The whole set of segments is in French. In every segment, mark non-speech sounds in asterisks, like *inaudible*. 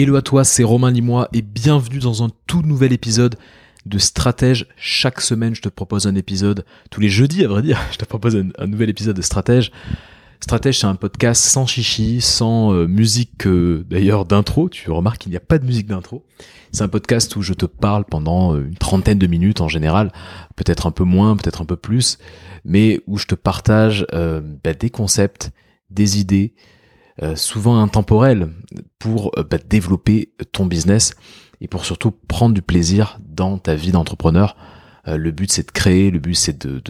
Hello à toi, c'est Romain Limois et bienvenue dans un tout nouvel épisode de Stratège. Chaque semaine, je te propose un épisode, tous les jeudis à vrai dire, *laughs* je te propose un, nouvel épisode de Stratège. Stratège, c'est un podcast sans chichi, sans euh, musique euh, d'ailleurs d'intro. Tu remarques qu'il n'y a pas de musique d'intro. C'est un podcast où je te parle pendant euh, une trentaine de minutes en général, peut-être un peu moins, peut-être un peu plus, mais où je te partage bah, des concepts, des idées, souvent intemporelles, pour bah, développer ton business et pour surtout prendre du plaisir dans ta vie d'entrepreneur. le but c'est de créer, le but c'est de,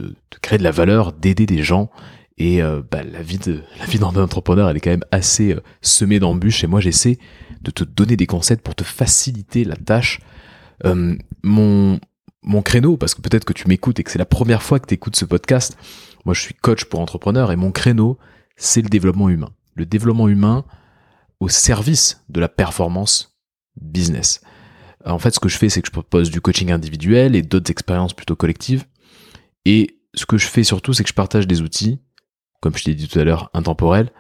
créer de la valeur, d'aider des gens et euh, bah, la vie de *laughs* la vie d'un entrepreneur, elle est quand même assez euh, semée d'embûches. Et moi, j'essaie de te donner des conseils pour te faciliter la tâche. Euh, mon mon créneau, parce que peut-être que tu m'écoutes et que c'est la première fois que tu écoutes ce podcast. Moi, je suis coach pour entrepreneurs et mon créneau, c'est le développement humain. Le développement humain au service de la performance business. En fait, ce que je fais, c'est que je propose du coaching individuel et d'autres expériences plutôt collectives. Et ce que je fais surtout, c'est que je partage des outils comme je t'ai dit tout à l'heure, intemporel,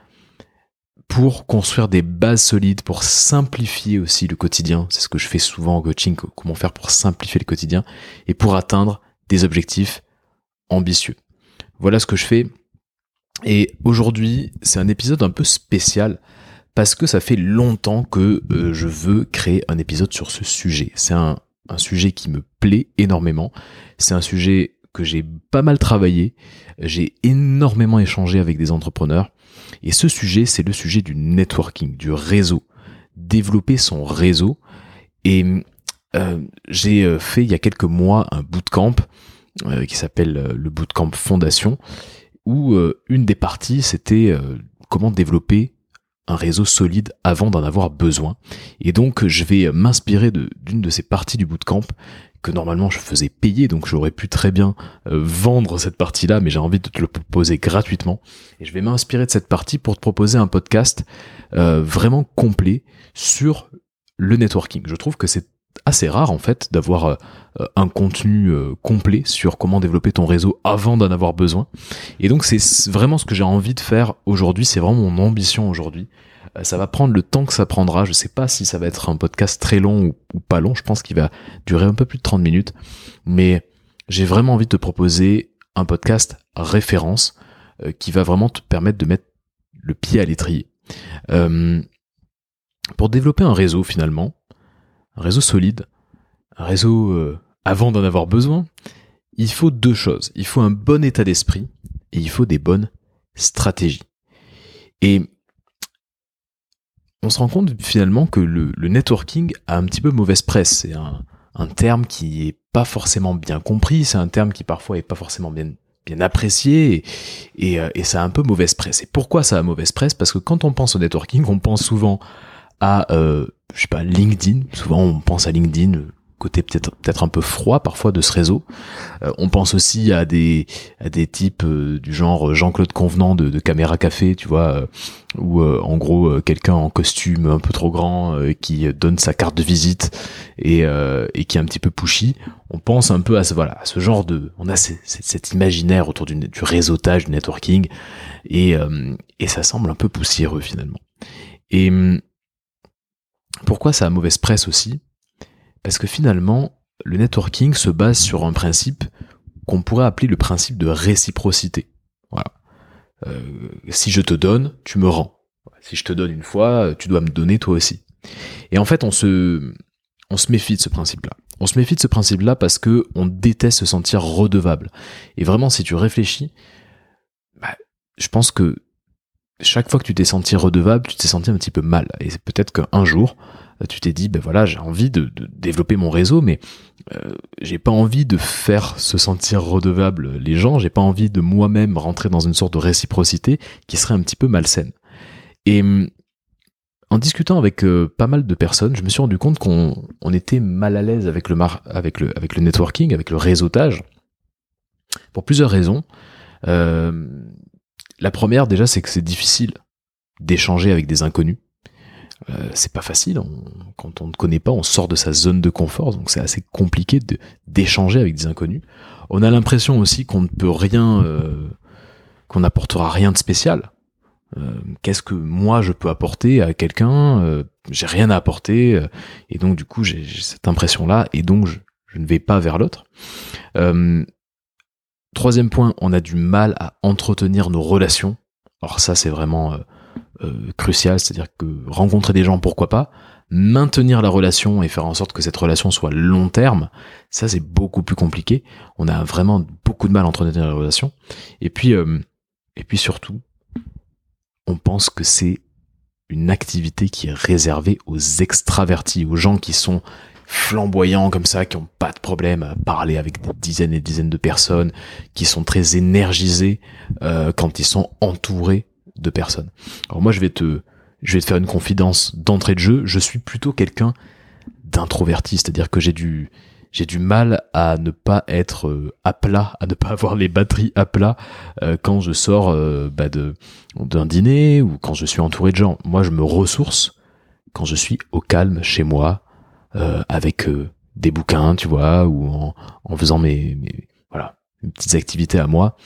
pour construire des bases solides, pour simplifier aussi le quotidien. C'est ce que je fais souvent en coaching, comment faire pour simplifier le quotidien et pour atteindre des objectifs ambitieux. Voilà ce que je fais. Et aujourd'hui, c'est un épisode un peu spécial parce que ça fait longtemps que euh, je veux créer un épisode sur ce sujet. C'est un, sujet qui me plaît énormément. C'est un sujet que j'ai pas mal travaillé, j'ai énormément échangé avec des entrepreneurs, et ce sujet, c'est le sujet du networking, du réseau, développer son réseau. Et euh, j'ai euh, fait il y a quelques mois un bootcamp qui s'appelle le bootcamp Fondation, où une des parties, c'était comment développer un réseau solide avant d'en avoir besoin. Et donc, je vais m'inspirer d'une de ces parties du bootcamp que normalement je faisais payer, donc j'aurais pu très bien euh, vendre cette partie-là, mais j'ai envie de te le proposer gratuitement. Et je vais m'inspirer de cette partie pour te proposer un podcast euh, vraiment complet sur le networking. Je trouve que c'est assez rare en fait d'avoir euh, un contenu complet sur comment développer ton réseau avant d'en avoir besoin. Et donc c'est vraiment ce que j'ai envie de faire aujourd'hui, c'est vraiment mon ambition aujourd'hui. Euh, ça va prendre le temps que ça prendra. Je sais pas si ça va être un podcast très long ou, pas long. Je pense qu'il va durer un peu plus de 30 minutes. Mais j'ai vraiment envie de te proposer un podcast référence euh, qui va vraiment te permettre de mettre le pied à l'étrier. Euh, pour développer un réseau finalement, réseau solide, réseau avant d'en avoir besoin, il faut deux choses. Il faut un bon état d'esprit et il faut des bonnes stratégies. Et on se rend compte finalement que le, networking a un petit peu mauvaise presse. C'est un, terme qui est pas forcément bien compris, c'est un terme qui parfois est pas forcément bien apprécié et, euh, et, ça a un peu mauvaise presse. Et pourquoi ça a mauvaise presse? Parce que quand on pense au networking, on pense souvent à euh, je sais pas LinkedIn. Souvent on pense à LinkedIn, côté peut-être peut-être un peu froid parfois de ce réseau. Euh, on pense aussi à des à des types euh, du genre Jean-Claude Convenant de, de, Caméra Café, tu vois, euh, ou en gros quelqu'un en costume un peu trop grand qui donne sa carte de visite et et qui est un petit peu pushy. On pense un peu à ce voilà à ce genre de on a cet imaginaire autour du, du réseautage, du networking et et ça semble un peu poussiéreux finalement. Et hum, pourquoi ça a mauvaise presse aussi? Parce que finalement, le networking se base sur un principe qu'on pourrait appeler le principe de réciprocité. Voilà. Euh, si je te donne, tu me rends. Si je te donne une fois, tu dois me donner toi aussi. Et en fait, on se, on se méfie de ce principe-là. On se méfie de ce principe-là parce que on déteste se sentir redevable. Et vraiment, si tu réfléchis, bah, je pense que chaque fois que tu t'es senti redevable, tu t'es senti un petit peu mal. Et peut-être qu'un jour, tu t'es dit ben voilà j'ai envie de, développer mon réseau mais euh, j'ai pas envie de faire se sentir redevable les gens. J'ai pas envie de moi-même rentrer dans une sorte de réciprocité qui serait un petit peu malsaine. Et en discutant avec euh, pas mal de personnes je me suis rendu compte qu'on était mal à l'aise avec le networking avec le réseautage pour plusieurs raisons. Euh, la première déjà c'est que c'est difficile d'échanger avec des inconnus euh, c'est pas facile. quand on ne connaît pas, on sort de sa zone de confort, donc c'est assez compliqué d'échanger avec des inconnus. On a l'impression aussi qu'on ne peut rien, euh, qu'on n'apportera rien de spécial. Euh, qu'est-ce que moi je peux apporter à quelqu'un euh, J'ai rien à apporter, euh, et donc du coup j'ai cette impression-là, et donc je, je, ne vais pas vers l'autre. Troisième point, on a du mal à entretenir nos relations. Alors ça c'est vraiment crucial, c'est-à-dire que rencontrer des gens, pourquoi pas, maintenir la relation et faire en sorte que cette relation soit long terme, ça c'est beaucoup plus compliqué. On a vraiment beaucoup de mal à entretenir la relation. Et puis, et puis surtout, on pense que c'est une activité qui est réservée aux extravertis, aux gens qui sont flamboyants comme ça, qui ont pas de problème à parler avec des dizaines et des dizaines de personnes, qui sont très énergisés euh, quand ils sont entourés de personnes. Alors moi je vais te je vais te faire une confidence d'entrée de jeu, je suis plutôt quelqu'un d'introverti, c'est-à-dire que j'ai du j'ai du mal à ne pas être euh, à plat, à ne pas avoir les batteries à plat euh, quand je sors euh, bah, de d'un dîner ou quand je suis entouré de gens. Moi, je me ressource quand je suis au calme chez moi avec des bouquins, tu vois, ou en, en faisant mes, mes, voilà petites activités à moi.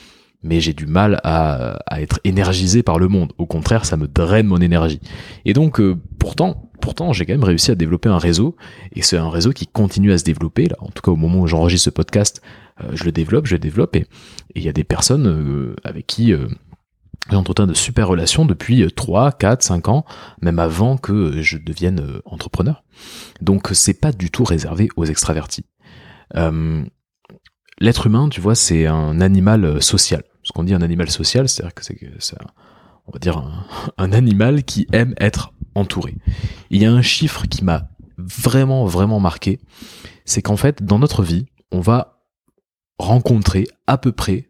Mais j'ai du mal à, à, être énergisé par le monde. Au contraire, ça me draine mon énergie. Et donc, pourtant, pourtant, j'ai quand même réussi à développer un réseau, et c'est un réseau qui continue à se développer. Là, en tout cas, au moment où j'enregistre ce podcast, euh, je le développe, je le développe, et il y a des personnes euh, avec qui euh, j'entretiens de super relations depuis 3, 4, 5 ans, même avant que je devienne entrepreneur. Donc, c'est pas du tout réservé aux extravertis. L'être humain, tu vois, c'est un animal social. Ce qu'on dit un animal social, c'est-à-dire que c'est on va dire *laughs* un, animal qui aime être entouré. Il y a un chiffre qui m'a vraiment, vraiment marqué, c'est qu'en fait, dans notre vie, on va rencontrer à peu près,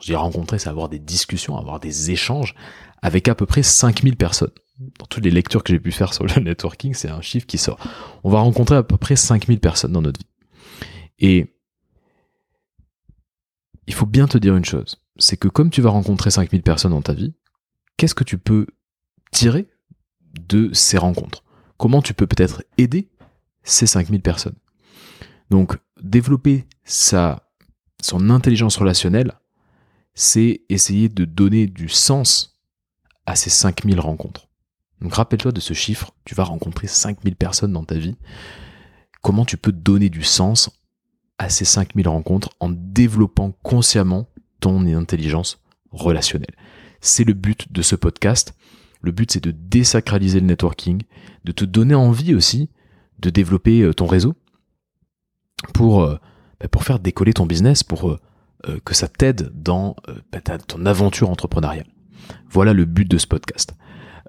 quand je dis rencontrer, c'est avoir des discussions, avoir des échanges avec à peu près 5000 personnes. Dans toutes les lectures que j'ai pu faire sur le *laughs* networking, c'est un chiffre qui sort. On va rencontrer à peu près 5000 personnes dans notre vie. Et il faut bien te dire une chose, c'est que comme tu vas rencontrer 5000 personnes dans ta vie, qu'est-ce que tu peux tirer de ces rencontres? Comment tu peux peut-être aider ces 5000 personnes? Donc, développer sa, son intelligence relationnelle, c'est essayer de donner du sens à ces 5000 rencontres. Donc, rappelle-toi de ce chiffre, tu vas rencontrer 5000 personnes dans ta vie. Comment tu peux donner du sens à ces 5000 rencontres en développant consciemment ton intelligence relationnelle? C'est le but de ce podcast. Le but, c'est de désacraliser le networking, de te donner envie aussi de développer euh, ton réseau pour, euh, bah, pour faire décoller ton business, pour euh, que ça t'aide dans bah, ton aventure entrepreneuriale. Voilà le but de ce podcast.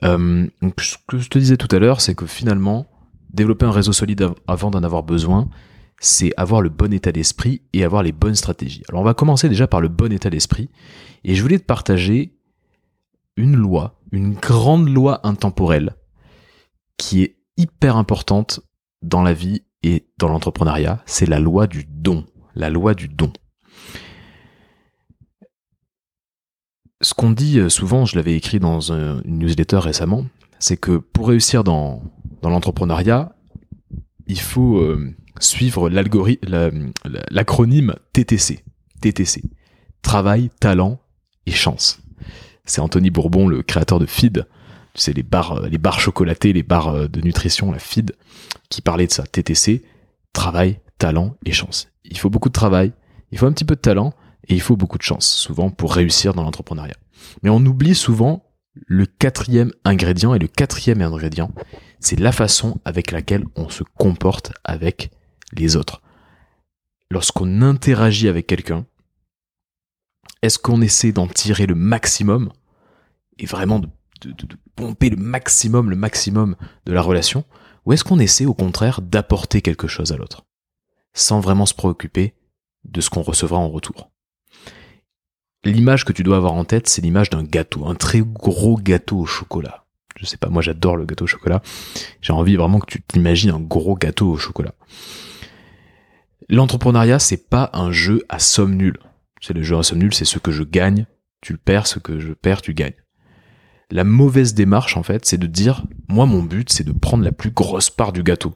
donc, ce que je te disais tout à l'heure, c'est que finalement, développer un réseau solide avant d'en avoir besoin, c'est avoir le bon état d'esprit et avoir les bonnes stratégies. Alors on va commencer déjà par le bon état d'esprit et je voulais te partager une loi, une grande loi intemporelle qui est hyper importante dans la vie et dans l'entrepreneuriat, c'est la loi du don. La loi du don. Ce qu'on dit euh, souvent, je l'avais écrit dans une newsletter récemment, c'est que pour réussir dans, dans l'entrepreneuriat, il faut euh, suivre l'acronyme TTC. TTC. Travail, talent et chance c'est Anthony Bourbon, le créateur de Feed. Tu sais, les barres, euh, les barres chocolatées, les barres de nutrition, la Feed, qui parlait de ça. TTC, travail, talent et chance. Il faut beaucoup de travail, il faut un petit peu de talent et il faut beaucoup de chance, souvent pour réussir dans l'entrepreneuriat. Mais on oublie souvent le quatrième ingrédient et le quatrième ingrédient, c'est la façon avec laquelle on se comporte avec les autres. Lorsqu'on interagit avec quelqu'un, est-ce qu'on essaie d'en tirer le maximum et vraiment de, pomper le maximum, le maximum de la relation Ou est-ce qu'on essaie au contraire d'apporter quelque chose à l'autre sans vraiment se préoccuper de ce qu'on recevra en retour? L'image que tu dois avoir en tête, c'est l'image d'un gâteau, un très gros gâteau au chocolat. Je sais pas, moi j'adore le gâteau au chocolat. J'ai envie vraiment que tu t'imagines un gros gâteau au chocolat. L'entrepreneuriat, c'est pas un jeu à somme nulle. C'est le jeu à somme nulle, c'est ce que je gagne, tu le perds, ce que je perds, tu gagnes. La mauvaise démarche, en fait, c'est de dire, moi, mon but, c'est de prendre la plus grosse part du gâteau.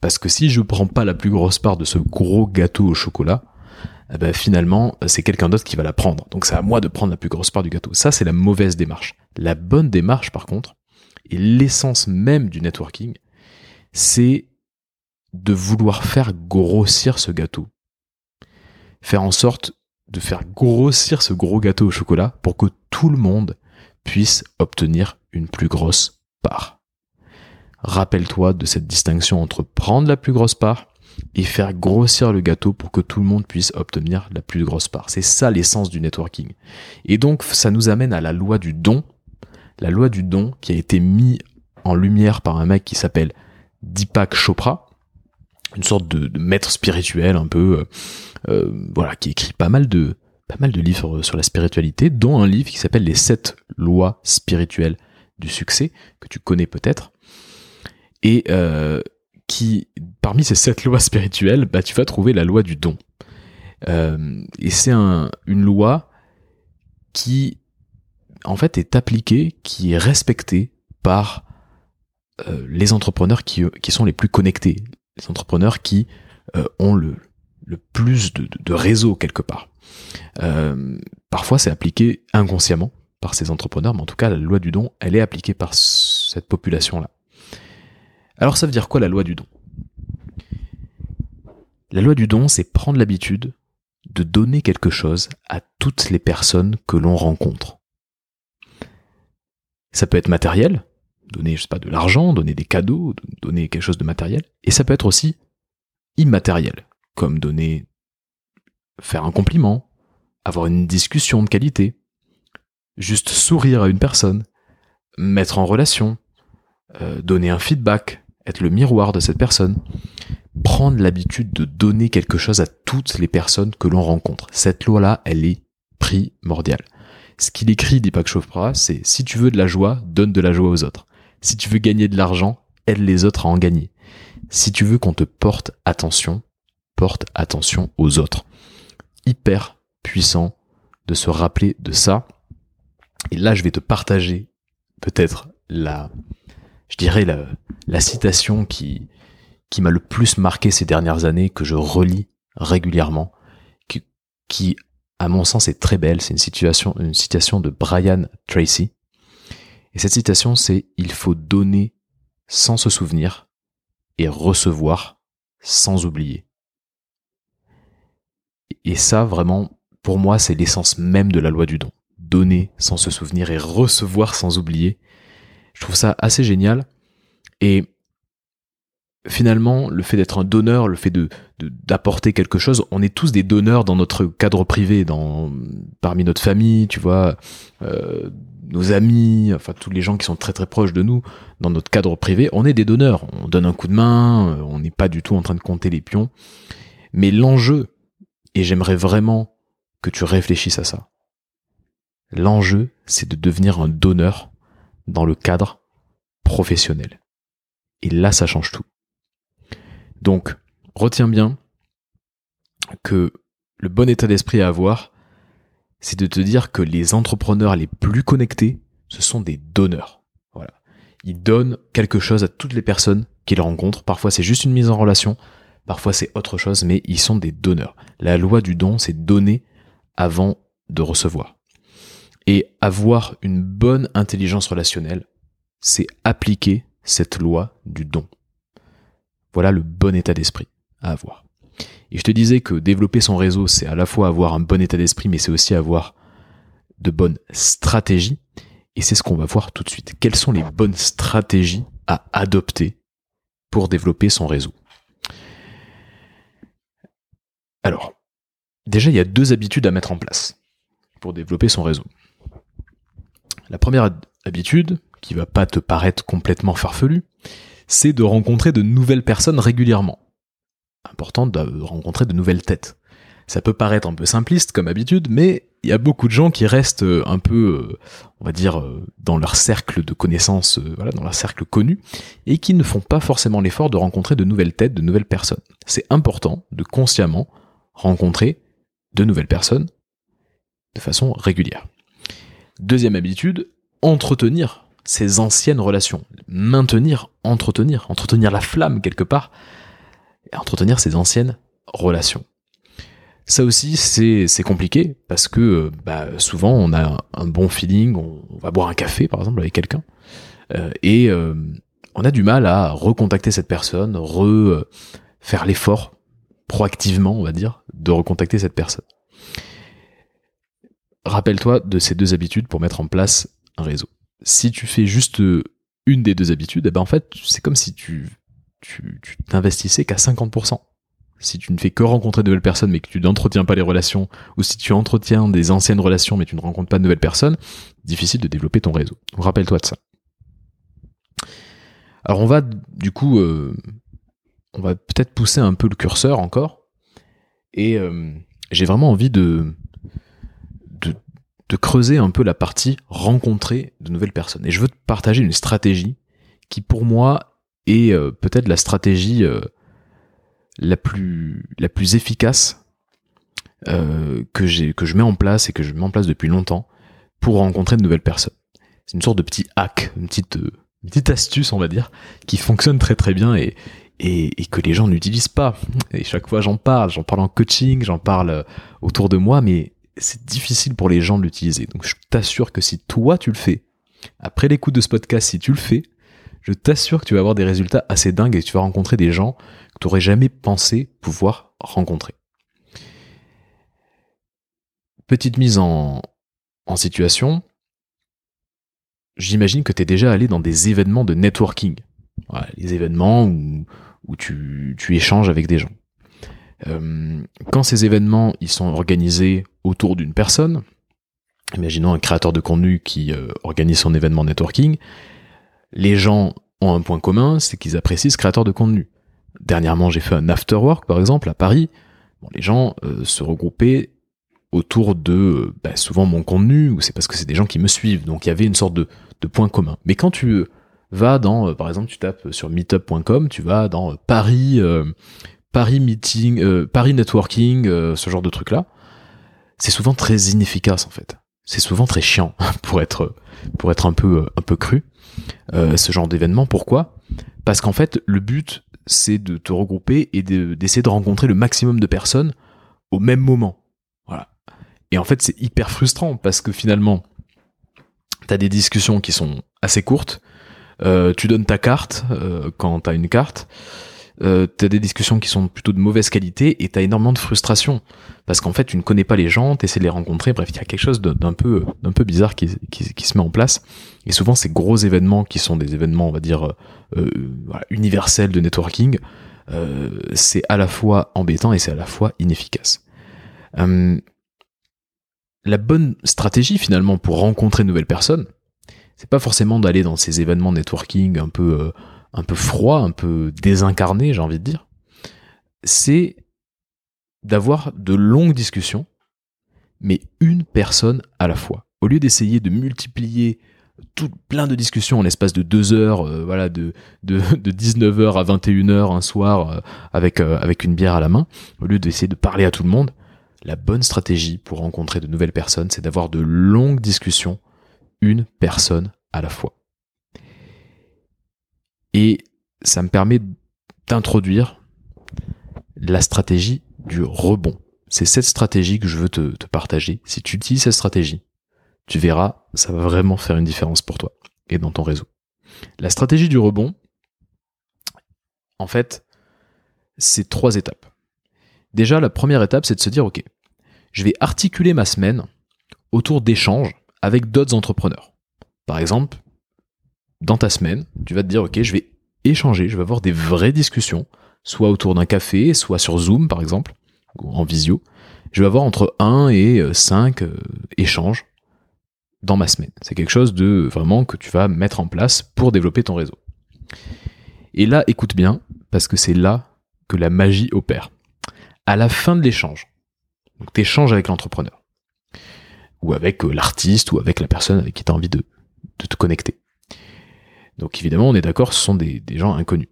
Parce que si je prends pas la plus grosse part de ce gros gâteau au chocolat, eh ben, finalement, c'est quelqu'un d'autre qui va la prendre. Donc c'est à moi de prendre la plus grosse part du gâteau. Ça, c'est la mauvaise démarche. La bonne démarche, par contre, et l'essence même du networking, c'est de vouloir faire grossir ce gâteau. Faire en sorte de faire grossir ce gros gâteau au chocolat pour que tout le monde puisse obtenir une plus grosse part. Rappelle-toi de cette distinction entre prendre la plus grosse part et faire grossir le gâteau pour que tout le monde puisse obtenir la plus grosse part. C'est ça l'essence du networking. Et donc ça nous amène à la loi du don. La loi du don qui a été mise en lumière par un mec qui s'appelle Deepak Chopra, une sorte de, maître spirituel un peu, euh, euh, voilà, qui écrit pas mal de pas mal de livres sur la spiritualité, dont un livre qui s'appelle Les sept lois spirituelles du succès que tu connais peut-être, et euh, qui, parmi ces sept lois spirituelles, bah, tu vas trouver la loi du don. et c'est un, une loi qui, en fait, est appliquée, qui est respectée par les entrepreneurs qui, qui sont les plus connectés, les entrepreneurs qui euh, ont le, le plus de, de, réseau quelque part. Euh, parfois, c'est appliqué inconsciemment par ces entrepreneurs, mais en tout cas, la loi du don, elle est appliquée par cette population-là. Alors, ça veut dire quoi la loi du don? La loi du don, c'est prendre l'habitude de donner quelque chose à toutes les personnes que l'on rencontre. Ça peut être matériel, donner, je pas, de l'argent, donner des cadeaux, donner quelque chose de matériel. Et ça peut être aussi immatériel, comme donner, faire un compliment, avoir une discussion de qualité, juste sourire à une personne, mettre en relation, euh, donner un feedback, être le miroir de cette personne, prendre l'habitude de donner quelque chose à toutes les personnes que l'on rencontre. Cette loi-là, elle est primordiale. Ce qu'il écrit Deepak Chopra, c'est si tu veux de la joie, donne de la joie aux autres. Si tu veux gagner de l'argent, aide les autres à en gagner. Si tu veux qu'on te porte attention, porte attention aux autres. Hyper puissant de se rappeler de ça. Et là, je vais te partager peut-être la, je dirais la, citation qui, m'a le plus marqué ces dernières années, que je relis régulièrement, qui, qui à mon sens est très belle. C'est une situation, une citation de Brian Tracy, et cette citation, c'est Il faut donner sans se souvenir et recevoir sans oublier. Et ça, vraiment, pour moi, c'est l'essence même de la loi du don. Donner sans se souvenir et recevoir sans oublier. Je trouve ça assez génial. Et finalement, le fait d'être un donneur, le fait d'apporter quelque chose, on est tous des donneurs dans notre cadre privé, dans parmi notre famille, tu vois, euh, nos amis, enfin tous les gens qui sont très très proches de nous dans notre cadre privé, on est des donneurs. On donne un coup de main, euh, on n'est pas du tout en train de compter les pions. Mais l'enjeu, et j'aimerais vraiment que tu réfléchisses à ça, l'enjeu, c'est de devenir un donneur dans le cadre professionnel. Et là, ça change tout. Donc, retiens bien que le bon état d'esprit à avoir, c'est de te dire que les entrepreneurs les plus connectés, ce sont des donneurs. Voilà. Ils donnent quelque chose à toutes les personnes qu'ils rencontrent. Parfois c'est juste une mise en relation, parfois c'est autre chose, mais ils sont des donneurs. La loi du don, c'est donner avant de recevoir. Et avoir une bonne intelligence relationnelle, c'est appliquer cette loi du don. Voilà le bon état d'esprit à avoir. Et je te disais que développer son réseau, c'est à la fois avoir un bon état d'esprit, mais c'est aussi avoir de bonnes stratégies. Et c'est ce qu'on va voir tout de suite. Quelles sont les bonnes stratégies à adopter pour développer son réseau? Alors, déjà, il y a deux habitudes à mettre en place pour développer son réseau. La première habitude, qui va pas te paraître complètement farfelue, c'est de rencontrer de nouvelles personnes régulièrement important de rencontrer de nouvelles têtes. Ça peut paraître un peu simpliste comme habitude, mais il y a beaucoup de gens qui restent euh, un peu, euh, on va dire, euh, dans leur cercle de connaissances, dans leur cercle connu, et qui ne font pas forcément l'effort de rencontrer de nouvelles têtes, de nouvelles personnes. C'est important de consciemment rencontrer de nouvelles personnes de façon régulière. Deuxième habitude, entretenir ces anciennes relations. Maintenir, entretenir, entretenir la flamme quelque part, entretenir ces anciennes relations. Ça aussi, c'est compliqué parce que bah, souvent on a un bon feeling, on, va boire un café par exemple avec quelqu'un euh, et euh, on a du mal à recontacter cette personne, re faire l'effort proactivement, on va dire, de recontacter cette personne. Rappelle-toi de ces deux habitudes pour mettre en place un réseau. Si tu fais juste une des deux habitudes, eh ben en fait, c'est comme si tu tu t'investissais qu'à 50% si tu ne fais que rencontrer de nouvelles personnes mais que tu n'entretiens pas les relations, ou si tu entretiens des anciennes relations mais tu ne rencontres pas de nouvelles personnes, difficile de développer ton réseau. Rappelle-toi de ça. Alors on va du coup, euh, on va peut-être pousser un peu le curseur encore, et euh, j'ai vraiment envie de, de creuser un peu la partie rencontrer de nouvelles personnes. Et je veux te partager une stratégie qui pour moi est euh, peut-être la stratégie la plus, la plus efficace euh, que, que je mets en place et que je mets en place depuis longtemps pour rencontrer de nouvelles personnes. C'est une sorte de petit hack, une petite, euh, petite astuce, on va dire, qui fonctionne très très bien et, que les gens n'utilisent pas. Et chaque fois j'en parle, j'en parle en coaching, j'en parle euh, autour de moi, mais c'est difficile pour les gens de l'utiliser. Donc je t'assure que si toi tu le fais, après l'écoute de ce podcast, si tu le fais, je t'assure que tu vas avoir des résultats assez dingues et que tu vas rencontrer des gens tu n'aurais jamais pensé pouvoir rencontrer. Petite mise en, situation, j'imagine que tu es déjà allé dans des événements de networking, les événements où, tu, échanges avec des gens. Euh, quand ces événements ils sont organisés autour d'une personne, imaginons un créateur de contenu qui euh, organise son événement networking, les gens ont un point commun, c'est qu'ils apprécient ce créateur de contenu. Dernièrement, j'ai fait un after work, par exemple, à Paris. les gens euh, se regroupaient autour de bah, souvent mon contenu, ou c'est parce que c'est des gens qui me suivent. Donc il y avait une sorte de, point commun. Mais quand tu vas dans, par exemple, tu tapes sur meetup.com, tu vas dans Paris, Paris meeting, Paris networking, ce genre de truc là, c'est souvent très inefficace en fait. C'est souvent très chiant *laughs* pour être pour être un peu un peu cru. ce genre d'événement. Pourquoi? Parce qu'en fait, le but c'est de te regrouper et d'essayer de, rencontrer le maximum de personnes au même moment. Voilà. Et en fait, c'est hyper frustrant parce que finalement, t'as des discussions qui sont assez courtes. Euh, tu donnes ta carte euh, quand t'as une carte euh, t'as des discussions qui sont plutôt de mauvaise qualité et t'as énormément de frustration parce qu'en fait tu ne connais pas les gens, t'essaies de les rencontrer, bref il y a quelque chose d'un peu bizarre qui, se met en place et souvent ces gros événements qui sont des événements on va dire euh, universels de networking, euh, c'est à la fois embêtant et c'est à la fois inefficace. Euh, la bonne stratégie finalement pour rencontrer de nouvelles personnes, c'est pas forcément d'aller dans ces événements networking un peu euh, un peu froid, un peu désincarné, j'ai envie de dire, c'est d'avoir de longues discussions, mais une personne à la fois. Au lieu d'essayer de multiplier tout plein de discussions en l'espace de deux heures, euh, voilà, de, de, 19h à 21h un soir euh, avec, euh, avec une bière à la main, au lieu d'essayer de parler à tout le monde, la bonne stratégie pour rencontrer de nouvelles personnes, c'est d'avoir de longues discussions, une personne à la fois. Et ça me permet d'introduire la stratégie du rebond. C'est cette stratégie que je veux te, partager. Si tu utilises cette stratégie, tu verras, ça va vraiment faire une différence pour toi et dans ton réseau. La stratégie du rebond, en fait, c'est trois étapes. Déjà, la première étape, c'est de se dire, OK, je vais articuler ma semaine autour d'échanges avec d'autres entrepreneurs. Par exemple, dans ta semaine, tu vas te dire, ok, je vais échanger, je vais avoir des vraies discussions, soit autour d'un café, soit sur Zoom par exemple, ou en visio. Je vais avoir entre 1 et 5 euh, échanges dans ma semaine. C'est quelque chose de vraiment que tu vas mettre en place pour développer ton réseau. Et là, écoute bien, parce que c'est là que la magie opère. À la fin de l'échange, donc tu échanges avec l'entrepreneur, ou avec euh, l'artiste, ou avec la personne avec qui tu as envie de te connecter. Donc évidemment, on est d'accord, ce sont des, gens inconnus.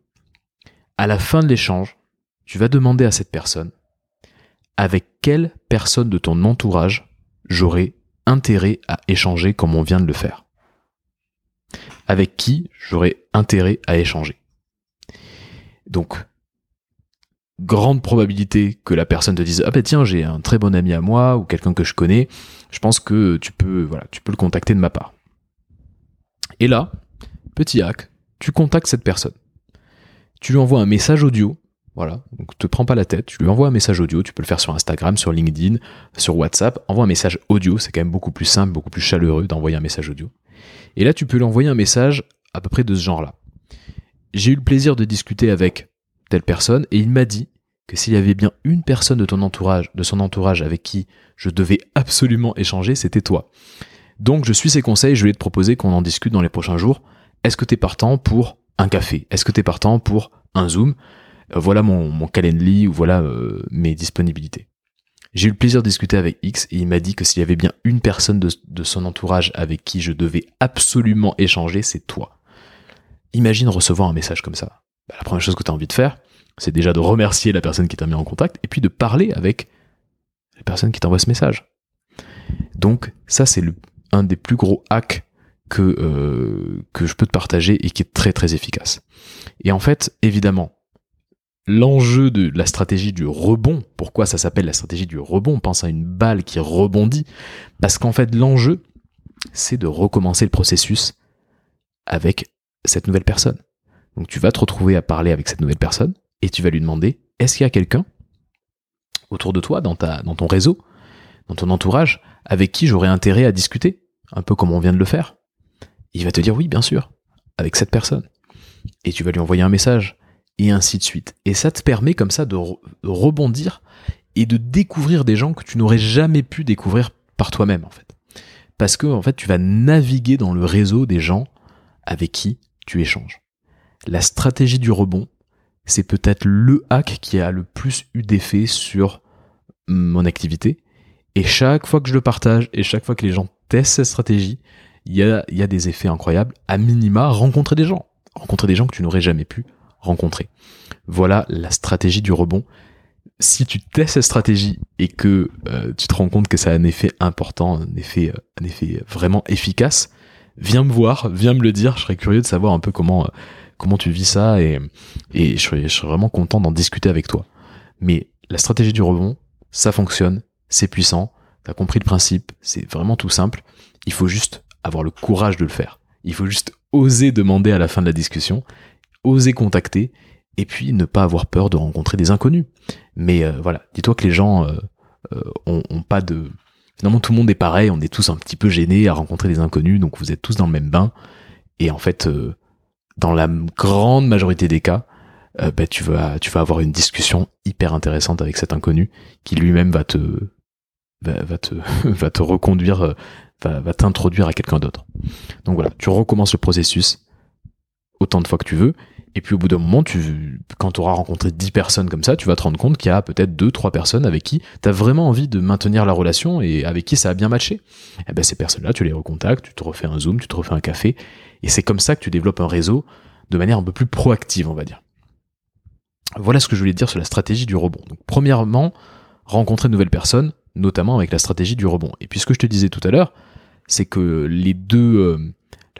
À la fin de l'échange, tu vas demander à cette personne avec quelle personne de ton entourage j'aurais intérêt à échanger comme on vient de le faire? Avec qui j'aurais intérêt à échanger? Donc, grande probabilité que la personne te dise ah ben tiens j'ai un très bon ami à moi ou quelqu'un que je connais je pense que tu peux voilà tu peux le contacter de ma part et là petit hack tu contactes cette personne tu lui envoies un message audio voilà donc te prends pas la tête tu lui envoies un message audio tu peux le faire sur Instagram sur LinkedIn sur WhatsApp envoie un message audio c'est quand même beaucoup plus simple beaucoup plus chaleureux d'envoyer un message audio et là tu peux lui envoyer un message à peu près de ce genre là j'ai eu le plaisir de discuter avec telle personne, et il m'a dit que s'il y avait bien une personne de ton entourage, de son entourage avec qui je devais absolument échanger, c'était toi. Donc je suis ses conseils, je vais te proposer qu'on en discute dans les prochains jours. Est-ce que tu es partant pour un café? Est-ce que tu es partant pour un Zoom? Euh, Voilà mon, mon calendly ou voilà euh, mes disponibilités. J'ai eu le plaisir de discuter avec X et il m'a dit que s'il y avait bien une personne de, son entourage avec qui je devais absolument échanger, c'est toi. Imagine recevoir un message comme ça. Bah, la première chose que tu as envie de faire, c'est déjà de remercier la personne qui t'a mis en contact et puis de parler avec la personne qui t'envoie ce message. Donc ça c'est un des plus gros hacks que, euh, que je peux te partager et qui est très très efficace. Et en fait, évidemment, l'enjeu de la stratégie du rebond, pourquoi ça s'appelle la stratégie du rebond Pense à une balle qui rebondit. Parce qu'en fait, l'enjeu, c'est de recommencer le processus avec cette nouvelle personne. Donc tu vas te retrouver à parler avec cette nouvelle personne et tu vas lui demander est-ce qu'il y a quelqu'un autour de toi, dans ton réseau, dans ton entourage, avec qui j'aurais intérêt à discuter, un peu comme on vient de le faire? Il va te dire oui, bien sûr, avec cette personne. Et tu vas lui envoyer un message, et ainsi de suite. Et ça te permet comme ça de, rebondir et de découvrir des gens que tu n'aurais jamais pu découvrir par toi-même, en fait. Parce que, en fait, tu vas naviguer dans le réseau des gens avec qui tu échanges. La stratégie du rebond, c'est peut-être le hack qui a le plus eu d'effet sur mon activité. Et chaque fois que je le partage et chaque fois que les gens testent cette stratégie, il y a, des effets incroyables. À minima, rencontrer des gens. Rencontrer des gens que tu n'aurais jamais pu rencontrer. Voilà la stratégie du rebond. Si tu testes cette stratégie et que euh, tu te rends compte que ça a un effet important, un effet, vraiment efficace, viens me voir, viens me le dire. Je serais curieux de savoir un peu comment, comment tu vis ça et, et je, serais, je serais vraiment content d'en discuter avec toi. Mais la stratégie du rebond, ça fonctionne, c'est puissant, t'as compris le principe, c'est vraiment tout simple. Il faut juste avoir le courage de le faire. Il faut juste oser demander à la fin de la discussion, oser contacter, et puis ne pas avoir peur de rencontrer des inconnus. Mais euh, voilà, dis-toi que les gens euh, euh, ont, pas de... Finalement, tout le monde est pareil, on est tous un petit peu gênés à rencontrer des inconnus, donc vous êtes tous dans le même bain. Et en fait, dans la grande majorité des cas, euh, bah, tu vas tu vas avoir une discussion hyper intéressante avec cet inconnu qui lui-même va te va, te *laughs* va te reconduire euh, va, t'introduire à quelqu'un d'autre. Donc voilà, tu recommences le processus autant de fois que tu veux et puis au bout d'un moment, quand tu auras rencontré 10 personnes comme ça, tu vas te rendre compte qu'il y a peut-être 2-3 personnes avec qui tu as vraiment envie de maintenir la relation et avec qui ça a bien matché. Et eh ben ces personnes-là, tu les recontactes, tu te refais un zoom, tu te refais un café, et c'est comme ça que tu développes un réseau de manière un peu plus proactive, on va dire. Voilà ce que je voulais dire sur la stratégie du rebond. Donc, premièrement, rencontrer de nouvelles personnes, notamment avec la stratégie du rebond. Et puis ce que je te disais tout à l'heure, c'est que les deux,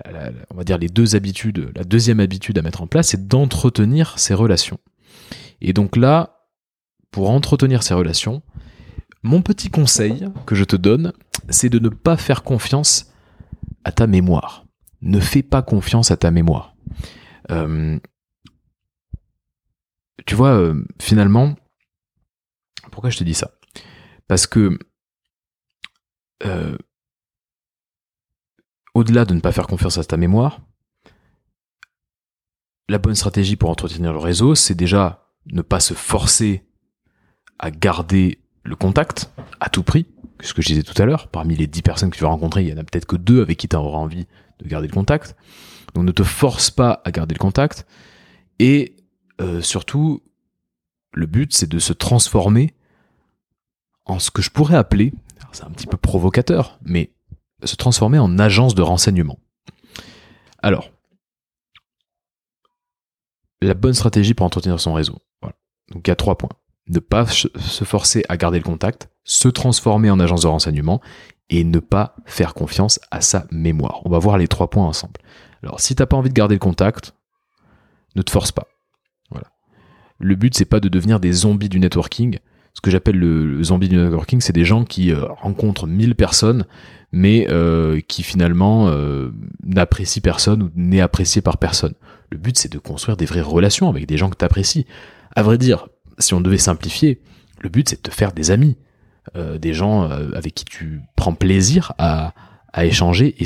euh, on va dire les deux habitudes, la deuxième habitude à mettre en place, c'est d'entretenir ces relations. Et donc là, pour entretenir ces relations, mon petit conseil que je te donne, c'est de ne pas faire confiance à ta mémoire. Ne fais pas confiance à ta mémoire. Euh, tu vois, euh, finalement, pourquoi je te dis ça? Parce que au-delà de ne pas faire confiance à ta mémoire, la bonne stratégie pour entretenir le réseau, c'est déjà ne pas se forcer à garder le contact à tout prix. Ce que je disais tout à l'heure, parmi les 10 personnes que tu vas rencontrer, il y en a peut-être que deux avec qui tu auras envie de garder le contact. Donc ne te force pas à garder le contact. Et euh, surtout, le but, c'est de se transformer en ce que je pourrais appeler, c'est un petit peu provocateur, mais se transformer en agence de renseignement. Alors, la bonne stratégie pour entretenir son réseau. Donc il y a trois points. Ne pas se forcer à garder le contact, se transformer en agence de renseignement et ne pas faire confiance à sa mémoire. On va voir les trois points ensemble. Alors si t'as pas envie de garder le contact, ne te force pas. Voilà. Le but, c'est pas de devenir des zombies du networking. Ce que j'appelle le, zombie du networking, c'est des gens qui euh, rencontrent 1000 personnes, mais euh, qui finalement euh, n'apprécient personne ou n'est apprécié par personne. Le but, c'est de construire des vraies relations avec des gens que tu apprécies. À vrai dire, si on devait simplifier, le but, c'est de te faire des amis, des gens avec qui tu prends plaisir à, à échanger et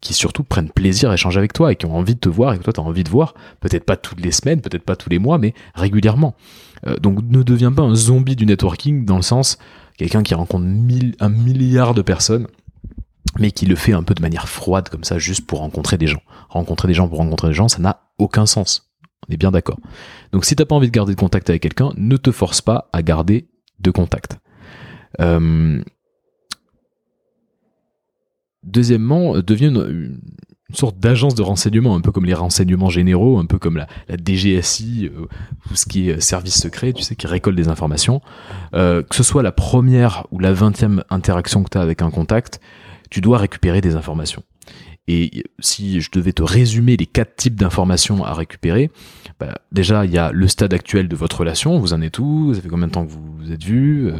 qui surtout prennent plaisir à échanger avec toi et qui ont envie de te voir et que toi tu as envie de voir, peut-être pas toutes les semaines, peut-être pas tous les mois, mais régulièrement. Euh, donc ne deviens pas un zombie du networking dans le sens quelqu'un qui rencontre un milliard de personnes mais qui le fait un peu de manière froide comme ça juste pour rencontrer des gens. Rencontrer des gens pour rencontrer des gens, ça n'a aucun sens. On est bien d'accord. Donc si t'as pas envie de garder de contact avec quelqu'un, ne te force pas à garder de contact. Euh, deuxièmement, euh, devient une, sorte d'agence de renseignement, un peu comme les renseignements généraux, un peu comme la, DGSI, euh, ou ce qui est service secret, tu sais, qui récolte des informations. Euh, que ce soit la première ou la vingtième interaction que tu as avec un contact, tu dois récupérer des informations. Et si je devais te résumer les quatre types d'informations à récupérer, bah, déjà il y a le stade actuel de votre relation, vous en êtes où, ça fait combien de temps que vous vous êtes vus,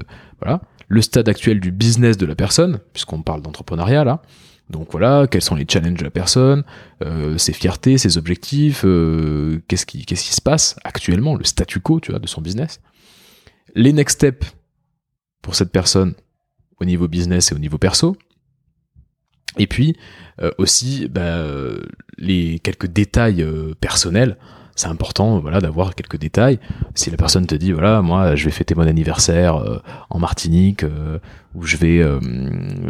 voilà le stade actuel du business de la personne, puisqu'on parle d'entrepreneuriat là. Donc voilà, quels sont les challenges de la personne, euh, ses fiertés, ses objectifs, euh, qu'est-ce qui, se passe actuellement, le statu quo, de son business. Les next steps pour cette personne au niveau business et au niveau perso. Et puis euh, aussi bah, les quelques détails personnels c'est important voilà d'avoir quelques détails si la personne te dit voilà moi je vais fêter mon anniversaire euh, en Martinique euh, ou je vais euh,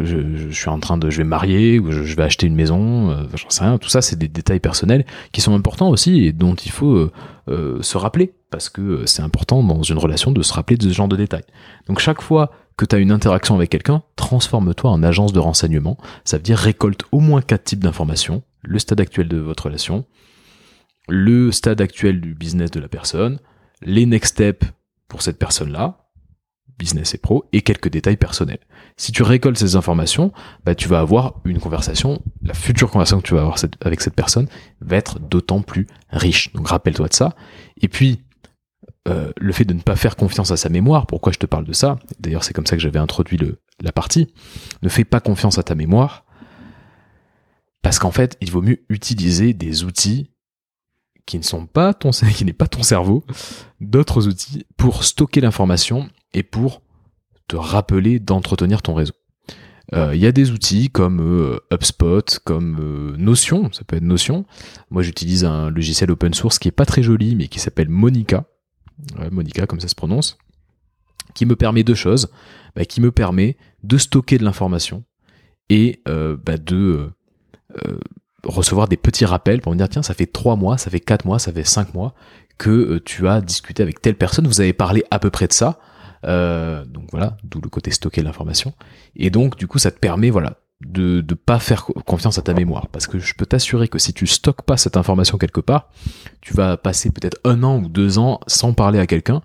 je, suis en train de je vais marier ou je, vais acheter une maison j'en sais rien tout ça c'est des détails personnels qui sont importants aussi et dont il faut se rappeler parce que c'est important dans une relation de se rappeler de ce genre de détails donc chaque fois que tu as une interaction avec quelqu'un, transforme-toi en agence de renseignement. Ça veut dire récolte au moins quatre types d'informations, le stade actuel de votre relation, le stade actuel du business de la personne, les next steps pour cette personne-là, business et pro, et quelques détails personnels. Si tu récoltes ces informations, bah, tu vas avoir une conversation, la future conversation que tu vas avoir avec cette personne va être d'autant plus riche. Donc rappelle-toi de ça. Et puis, euh, le fait de ne pas faire confiance à sa mémoire, pourquoi je te parle de ça? D'ailleurs, c'est comme ça que j'avais introduit le, la partie. Ne fais pas confiance à ta mémoire, parce qu'en fait, il vaut mieux utiliser des outils qui ne sont pas ton, *laughs* n'est pas ton cerveau, d'autres outils pour stocker l'information et pour te rappeler d'entretenir ton réseau. Euh, il y a des outils comme euh, HubSpot, comme euh, Notion, ça peut être Notion. Moi j'utilise un logiciel open source qui est pas très joli mais qui s'appelle Monica. Monica comme ça se prononce. Qui me permet deux choses. Bah, qui me permet de stocker de l'information et bah, de recevoir des petits rappels pour me dire tiens ça fait trois mois, ça fait quatre mois, ça fait cinq mois que euh, tu as discuté avec telle personne, vous avez parlé à peu près de ça. Euh, donc voilà, d'où le côté stocker l'information. Et donc du coup ça te permet voilà de ne pas faire confiance à ta mémoire. Parce que je peux t'assurer que si tu stockes pas cette information quelque part, tu vas passer peut-être un an ou deux ans sans parler à quelqu'un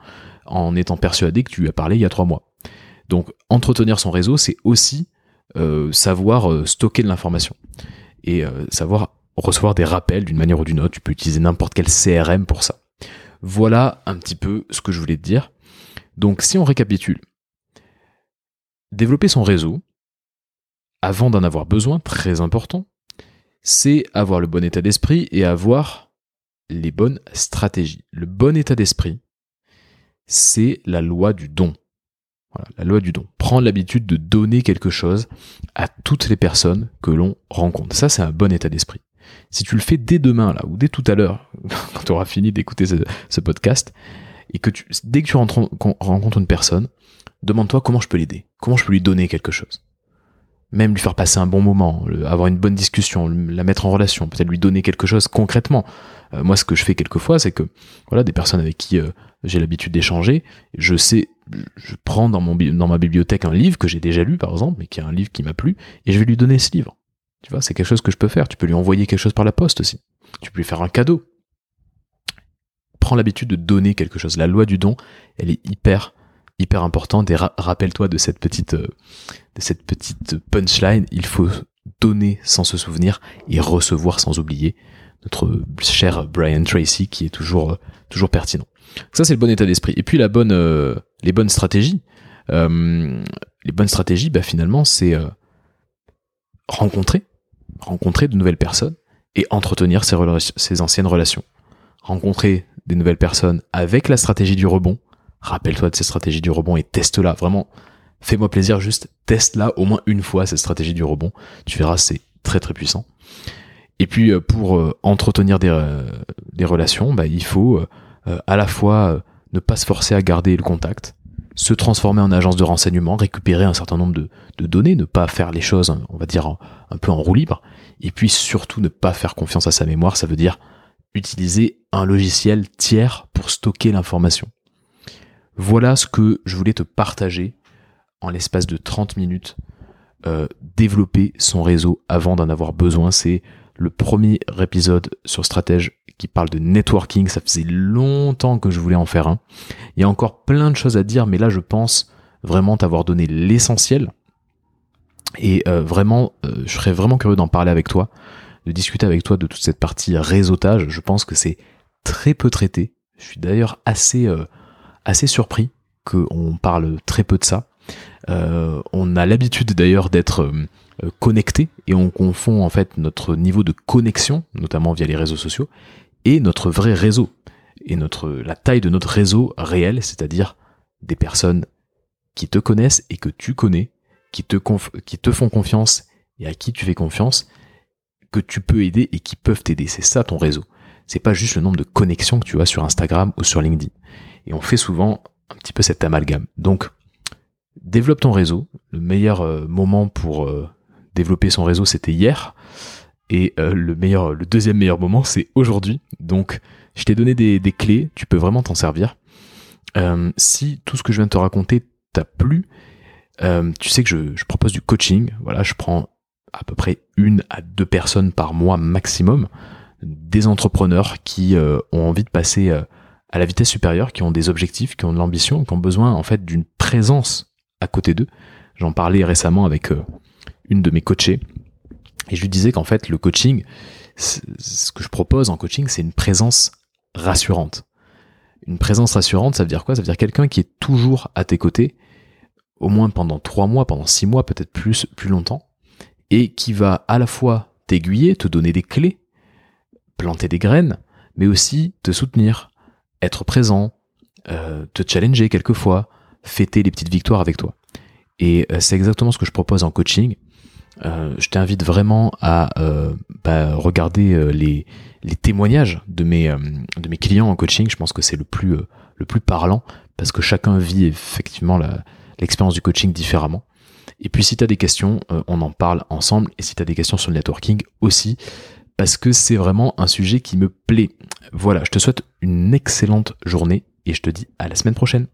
en étant persuadé que tu lui as parlé il y a trois mois. Donc entretenir son réseau, c'est aussi euh, savoir stocker de l'information et euh, savoir recevoir des rappels d'une manière ou d'une autre. Tu peux utiliser n'importe quel CRM pour ça. Voilà un petit peu ce que je voulais te dire. Donc si on récapitule, développer son réseau, avant d'en avoir besoin, très important, c'est avoir le bon état d'esprit et avoir les bonnes stratégies. Le bon état d'esprit, c'est la loi du don. La loi du don. Prendre l'habitude de donner quelque chose à toutes les personnes que l'on rencontre. Ça, c'est un bon état d'esprit. Si tu le fais dès demain, là, ou dès tout à l'heure, *laughs* quand tu auras fini d'écouter ce, podcast, et que tu, dès que tu rencontres une personne, demande-toi comment je peux l'aider, comment je peux lui donner quelque chose. Même lui faire passer un bon moment, avoir une bonne discussion, la mettre en relation, peut-être lui donner quelque chose concrètement. Euh, moi, ce que je fais quelquefois, c'est que voilà, des personnes avec qui euh, j'ai l'habitude d'échanger, je sais, je prends dans, ma bibliothèque un livre que j'ai déjà lu, par exemple, mais qui est un livre qui m'a plu, et je vais lui donner ce livre. Tu vois, c'est quelque chose que je peux faire. Tu peux lui envoyer quelque chose par la poste aussi. Tu peux lui faire un cadeau. Prends l'habitude de donner quelque chose. La loi du don, elle est hyper, hyper importante. Et rappelle-toi de cette petite, euh, de cette petite punchline. Il faut donner sans se souvenir et recevoir sans oublier. notre cher Brian Tracy qui est toujours toujours pertinent. Ça c'est le bon état d'esprit. Et puis la bonne les bonnes stratégies. les bonnes stratégies, bah, finalement, c'est rencontrer, rencontrer de nouvelles personnes et entretenir ses, anciennes relations. Rencontrer des nouvelles personnes avec la stratégie du rebond. Rappelle-toi de ces stratégies du rebond et teste-la. Vraiment, fais-moi plaisir, juste teste-la au moins une fois, cette stratégie du rebond. Tu verras, c'est très très puissant. Et puis, euh, pour euh, entretenir des, euh, des relations, bah, il faut à la fois ne pas se forcer à garder le contact, se transformer en agence de renseignement, récupérer un certain nombre de, données, ne pas faire les choses, on va dire, un peu en roue libre, et puis surtout ne pas faire confiance à sa mémoire, ça veut dire utiliser un logiciel tiers pour stocker l'information. Voilà ce que je voulais te partager en l'espace de 30 minutes. Euh, développer son réseau avant d'en avoir besoin, c'est le premier épisode sur Stratège qui parle de networking. Ça faisait longtemps que je voulais en faire un. Il y a encore plein de choses à dire, mais là, je pense vraiment t'avoir donné l'essentiel. Et euh, vraiment, euh, je serais vraiment curieux d'en parler avec toi, de discuter avec toi de toute cette partie réseautage. Je pense que c'est très peu traité. Je suis d'ailleurs assez, euh, assez surpris qu'on parle très peu de ça. on a l'habitude d'ailleurs d'être connecté et on confond en fait notre niveau de connexion, notamment via les réseaux sociaux, et notre vrai réseau et la taille de notre réseau réel, c'est-à-dire des personnes qui te connaissent et que tu connais, qui te qui te font confiance et à qui tu fais confiance, que tu peux aider et qui peuvent t'aider. C'est ça ton réseau. C'est pas juste le nombre de connexions que tu as sur Instagram ou sur LinkedIn. Et on fait souvent un petit peu cet amalgame. Donc, développe ton réseau. Le meilleur euh, moment pour euh, développer son réseau, c'était hier. Et euh, le meilleur, le deuxième meilleur moment, c'est aujourd'hui. Donc, je t'ai donné des, clés, tu peux vraiment t'en servir. Euh, si tout ce que je viens de te raconter t'a plu, euh, tu sais que je, je, propose du coaching. Voilà, je prends à peu près une à deux personnes par mois maximum, des entrepreneurs qui ont envie de passer à la vitesse supérieure, qui ont des objectifs, qui ont de l'ambition, qui ont besoin en fait d'une présence à côté d'eux. J'en parlais récemment avec une de mes coachées et je lui disais qu'en fait, le coaching, ce que je propose en coaching, c'est une présence rassurante. Une présence rassurante, ça veut dire quoi? Ça veut dire quelqu'un qui est toujours à tes côtés, au moins pendant trois mois, pendant six mois, peut-être plus, plus longtemps, et qui va à la fois t'aiguiller, te donner des clés, planter des graines, mais aussi te soutenir, être présent, euh, te challenger quelquefois, fêter les petites victoires avec toi. Et euh, c'est exactement ce que je propose en coaching. Euh, je t'invite vraiment à euh, bah, regarder euh, les, témoignages de mes, clients en coaching. Je pense que c'est le plus, parlant parce que chacun vit effectivement l'expérience du coaching différemment. Et puis si tu des questions, on en parle ensemble. Et si tu as des questions sur le networking aussi, parce que c'est vraiment un sujet qui me plaît. Voilà, je te souhaite une excellente journée et je te dis à la semaine prochaine.